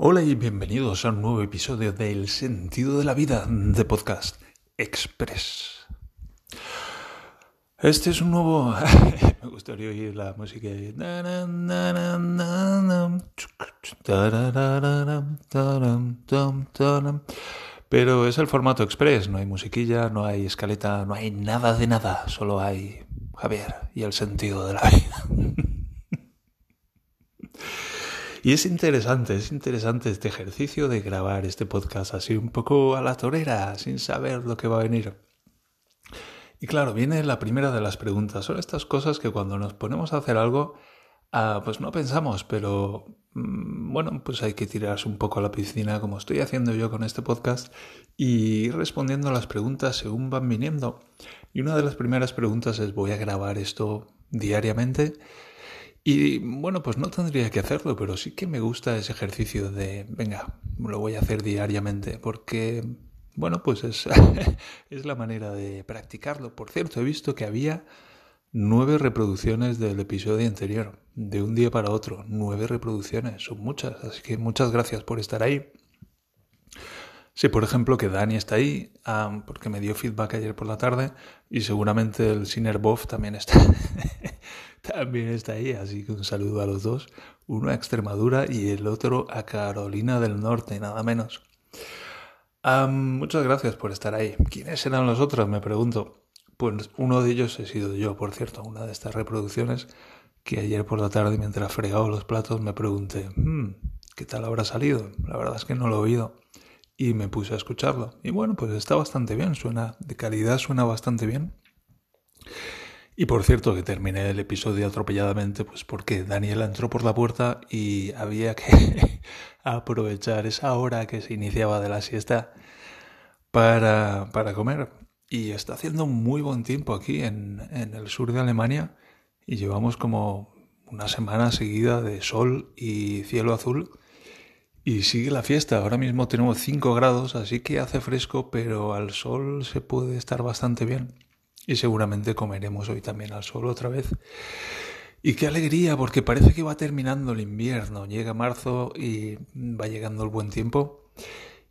Hola y bienvenidos a un nuevo episodio de El sentido de la vida de Podcast Express. Este es un nuevo... Me gustaría oír la música. Pero es el formato express, no hay musiquilla, no hay escaleta, no hay nada de nada, solo hay Javier y el sentido de la vida. Y es interesante, es interesante este ejercicio de grabar este podcast así un poco a la torera, sin saber lo que va a venir. Y claro, viene la primera de las preguntas. Son estas cosas que cuando nos ponemos a hacer algo, ah, pues no pensamos, pero mm, bueno, pues hay que tirarse un poco a la piscina, como estoy haciendo yo con este podcast, y ir respondiendo las preguntas según van viniendo. Y una de las primeras preguntas es, ¿voy a grabar esto diariamente? Y bueno, pues no tendría que hacerlo, pero sí que me gusta ese ejercicio de, venga, lo voy a hacer diariamente, porque, bueno, pues es, es la manera de practicarlo. Por cierto, he visto que había nueve reproducciones del episodio anterior, de un día para otro, nueve reproducciones, son muchas, así que muchas gracias por estar ahí. Sí, por ejemplo, que Dani está ahí, porque me dio feedback ayer por la tarde, y seguramente el Sinerbov también está, también está ahí, así que un saludo a los dos, uno a Extremadura y el otro a Carolina del Norte, nada menos. muchas gracias por estar ahí. ¿Quiénes eran los otros? Me pregunto. Pues uno de ellos he sido yo, por cierto, una de estas reproducciones que ayer por la tarde mientras fregaba los platos me pregunté, hmm, ¿qué tal habrá salido? La verdad es que no lo he oído. Y me puse a escucharlo. Y bueno, pues está bastante bien, suena de calidad, suena bastante bien. Y por cierto, que terminé el episodio atropelladamente, pues porque Daniela entró por la puerta y había que aprovechar esa hora que se iniciaba de la siesta para, para comer. Y está haciendo muy buen tiempo aquí en, en el sur de Alemania y llevamos como una semana seguida de sol y cielo azul. Y sigue la fiesta. Ahora mismo tenemos 5 grados, así que hace fresco, pero al sol se puede estar bastante bien y seguramente comeremos hoy también al sol otra vez. Y qué alegría, porque parece que va terminando el invierno, llega marzo y va llegando el buen tiempo.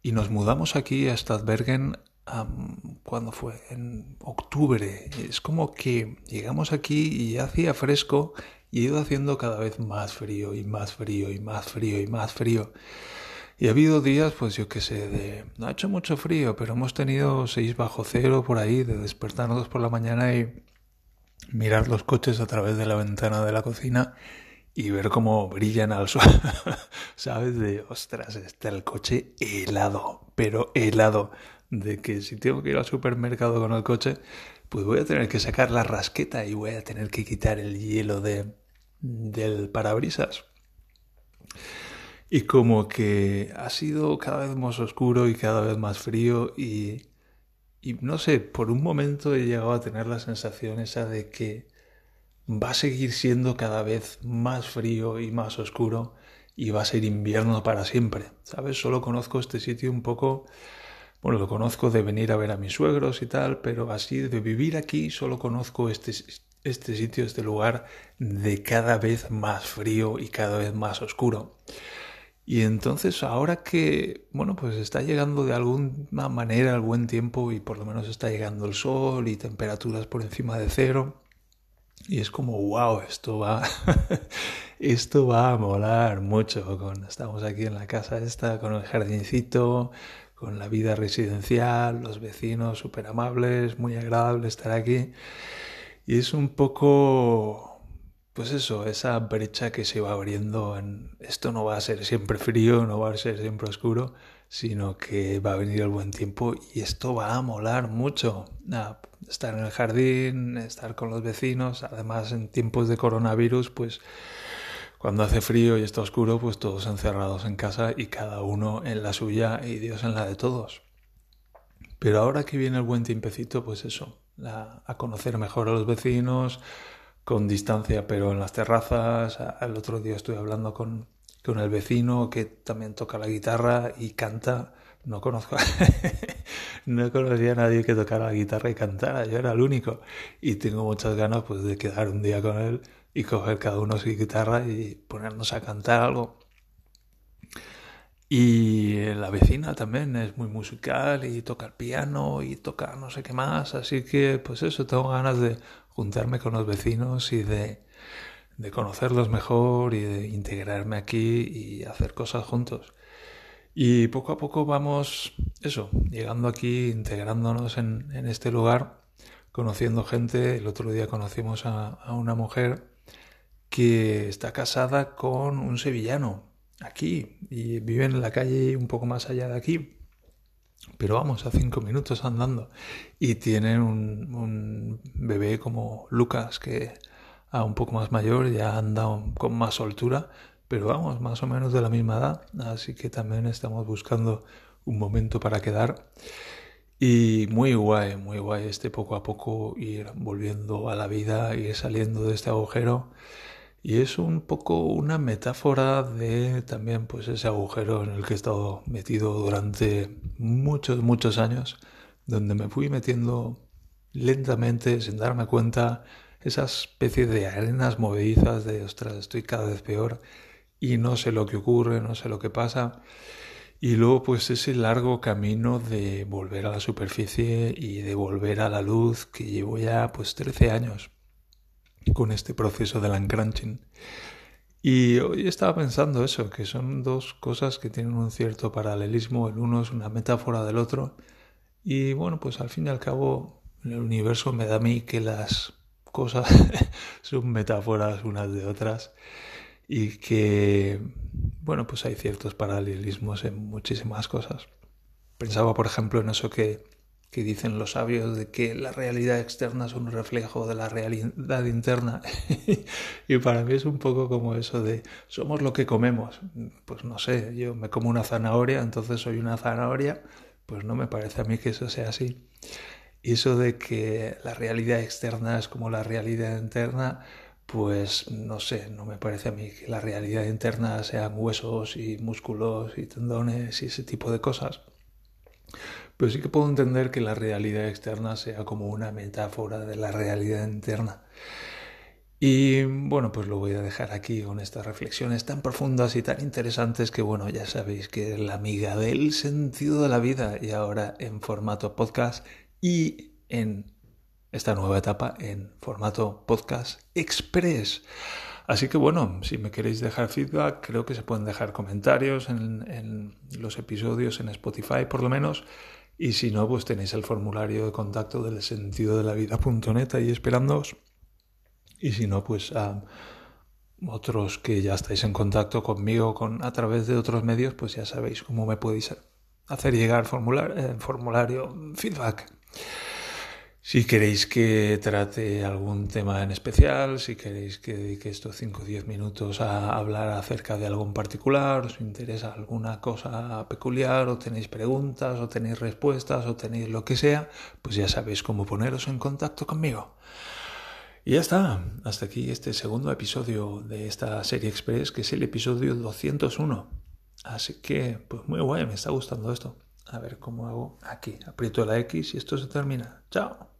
Y nos mudamos aquí a Stadbergen cuando fue en octubre. Es como que llegamos aquí y hacía fresco y ha ido haciendo cada vez más frío y más frío y más frío y más frío. Ha habido días, pues yo qué sé, de... No ha hecho mucho frío, pero hemos tenido seis bajo cero por ahí, de despertarnos por la mañana y mirar los coches a través de la ventana de la cocina y ver cómo brillan al sol. ¿Sabes? De, ostras, está el coche helado, pero helado. De que si tengo que ir al supermercado con el coche, pues voy a tener que sacar la rasqueta y voy a tener que quitar el hielo de, del parabrisas y como que ha sido cada vez más oscuro y cada vez más frío y, y no sé, por un momento he llegado a tener la sensación esa de que va a seguir siendo cada vez más frío y más oscuro y va a ser invierno para siempre, ¿sabes? Solo conozco este sitio un poco, bueno, lo conozco de venir a ver a mis suegros y tal, pero así de vivir aquí solo conozco este, este sitio, este lugar de cada vez más frío y cada vez más oscuro. Y entonces ahora que, bueno, pues está llegando de alguna manera el buen tiempo y por lo menos está llegando el sol y temperaturas por encima de cero, y es como, wow, esto va, esto va a molar mucho. Con, estamos aquí en la casa esta, con el jardincito, con la vida residencial, los vecinos súper amables, muy agradable estar aquí. Y es un poco pues eso, esa brecha que se va abriendo en esto no va a ser siempre frío, no va a ser siempre oscuro, sino que va a venir el buen tiempo y esto va a molar mucho. estar en el jardín, estar con los vecinos, además en tiempos de coronavirus, pues cuando hace frío y está oscuro, pues todos encerrados en casa y cada uno en la suya y Dios en la de todos. Pero ahora que viene el buen tiempecito, pues eso, a conocer mejor a los vecinos, con distancia, pero en las terrazas. El otro día estuve hablando con, con el vecino que también toca la guitarra y canta. No conozco, no conocía a nadie que tocara la guitarra y cantara, yo era el único. Y tengo muchas ganas pues de quedar un día con él y coger cada uno su guitarra y ponernos a cantar algo. Y la vecina también es muy musical y toca el piano y toca no sé qué más. Así que, pues eso, tengo ganas de juntarme con los vecinos y de, de conocerlos mejor y de integrarme aquí y hacer cosas juntos. Y poco a poco vamos, eso, llegando aquí, integrándonos en, en este lugar, conociendo gente. El otro día conocimos a, a una mujer que está casada con un sevillano aquí y vive en la calle un poco más allá de aquí. Pero vamos, a cinco minutos andando. Y tienen un, un bebé como Lucas, que a un poco más mayor ya anda con más soltura, pero vamos, más o menos de la misma edad. Así que también estamos buscando un momento para quedar. Y muy guay, muy guay este poco a poco ir volviendo a la vida, ir saliendo de este agujero y es un poco una metáfora de también pues ese agujero en el que he estado metido durante muchos, muchos años, donde me fui metiendo lentamente, sin darme cuenta, esa especie de arenas movedizas de, ostras, estoy cada vez peor y no sé lo que ocurre, no sé lo que pasa. Y luego pues ese largo camino de volver a la superficie y de volver a la luz que llevo ya pues 13 años con este proceso del uncrunching. Y hoy estaba pensando eso, que son dos cosas que tienen un cierto paralelismo, el uno es una metáfora del otro, y bueno, pues al fin y al cabo el universo me da a mí que las cosas son metáforas unas de otras y que, bueno, pues hay ciertos paralelismos en muchísimas cosas. Pensaba, por ejemplo, en eso que que dicen los sabios de que la realidad externa es un reflejo de la realidad interna. y para mí es un poco como eso de somos lo que comemos. Pues no sé, yo me como una zanahoria, entonces soy una zanahoria, pues no me parece a mí que eso sea así. Y eso de que la realidad externa es como la realidad interna, pues no sé, no me parece a mí que la realidad interna sean huesos y músculos y tendones y ese tipo de cosas. Pero sí que puedo entender que la realidad externa sea como una metáfora de la realidad interna. Y bueno, pues lo voy a dejar aquí con estas reflexiones tan profundas y tan interesantes que bueno, ya sabéis que es la amiga del sentido de la vida y ahora en formato podcast y en esta nueva etapa en formato podcast express. Así que bueno, si me queréis dejar feedback, creo que se pueden dejar comentarios en, los episodios en Spotify por lo menos. Y si no, pues tenéis el formulario de contacto del sentido de la vida.net ahí esperándoos. Y si no, pues a otros que ya estáis en contacto conmigo con, a través de otros medios, pues ya sabéis cómo me podéis hacer llegar formular, eh, formulario feedback. Si queréis que trate algún tema en especial, si queréis que dedique estos 5 o 10 minutos a hablar acerca de algo en particular, os interesa alguna cosa peculiar, o tenéis preguntas, o tenéis respuestas, o tenéis lo que sea, pues ya sabéis cómo poneros en contacto conmigo. Y ya está, hasta aquí este segundo episodio de esta serie Express, que es el episodio 201. Así que, pues muy guay, me está gustando esto. A ver cómo hago aquí. Aprieto la X y esto se termina. Chao.